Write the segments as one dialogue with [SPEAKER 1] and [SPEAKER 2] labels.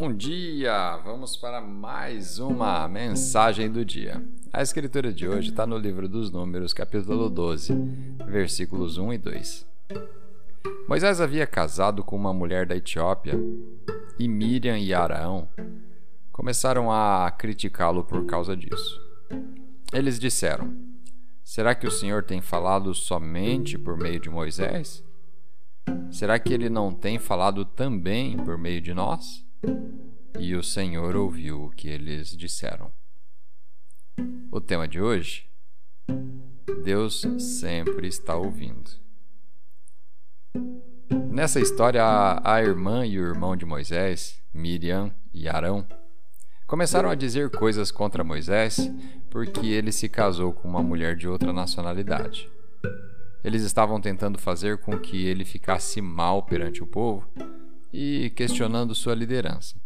[SPEAKER 1] Bom dia! Vamos para mais uma mensagem do dia. A escritura de hoje está no livro dos Números, capítulo 12, versículos 1 e 2. Moisés havia casado com uma mulher da Etiópia e Miriam e Arão começaram a criticá-lo por causa disso. Eles disseram: Será que o Senhor tem falado somente por meio de Moisés? Será que ele não tem falado também por meio de nós? E o Senhor ouviu o que eles disseram. O tema de hoje: Deus sempre está ouvindo. Nessa história, a irmã e o irmão de Moisés, Miriam e Arão, começaram a dizer coisas contra Moisés porque ele se casou com uma mulher de outra nacionalidade. Eles estavam tentando fazer com que ele ficasse mal perante o povo e questionando sua liderança.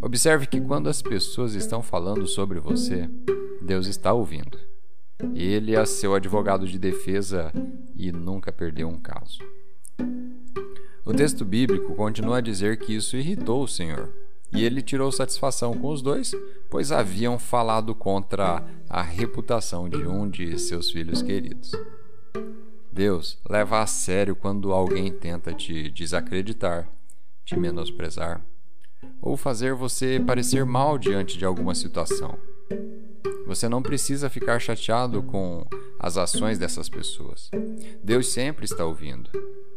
[SPEAKER 1] Observe que quando as pessoas estão falando sobre você, Deus está ouvindo. Ele é seu advogado de defesa e nunca perdeu um caso. O texto bíblico continua a dizer que isso irritou o Senhor, e ele tirou satisfação com os dois, pois haviam falado contra a reputação de um de seus filhos queridos. Deus leva a sério quando alguém tenta te desacreditar, te menosprezar ou fazer você parecer mal diante de alguma situação. Você não precisa ficar chateado com as ações dessas pessoas. Deus sempre está ouvindo.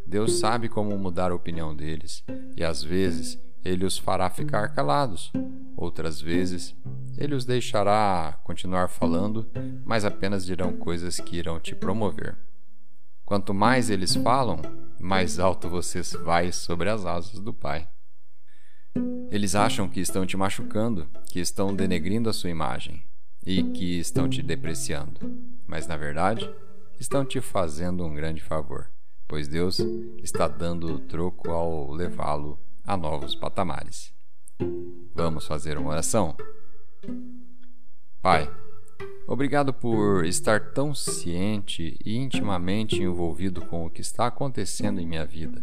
[SPEAKER 1] Deus sabe como mudar a opinião deles e às vezes ele os fará ficar calados. Outras vezes ele os deixará continuar falando, mas apenas dirão coisas que irão te promover. Quanto mais eles falam, mais alto você vai sobre as asas do Pai. Eles acham que estão te machucando, que estão denegrindo a sua imagem e que estão te depreciando, mas na verdade estão te fazendo um grande favor, pois Deus está dando o troco ao levá-lo a novos patamares. Vamos fazer uma oração? Pai, Obrigado por estar tão ciente e intimamente envolvido com o que está acontecendo em minha vida.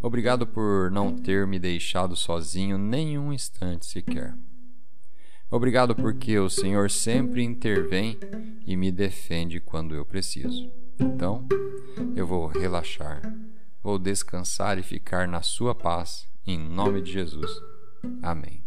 [SPEAKER 1] Obrigado por não ter me deixado sozinho nem um instante sequer. Obrigado porque o Senhor sempre intervém e me defende quando eu preciso. Então, eu vou relaxar, vou descansar e ficar na Sua paz, em nome de Jesus. Amém.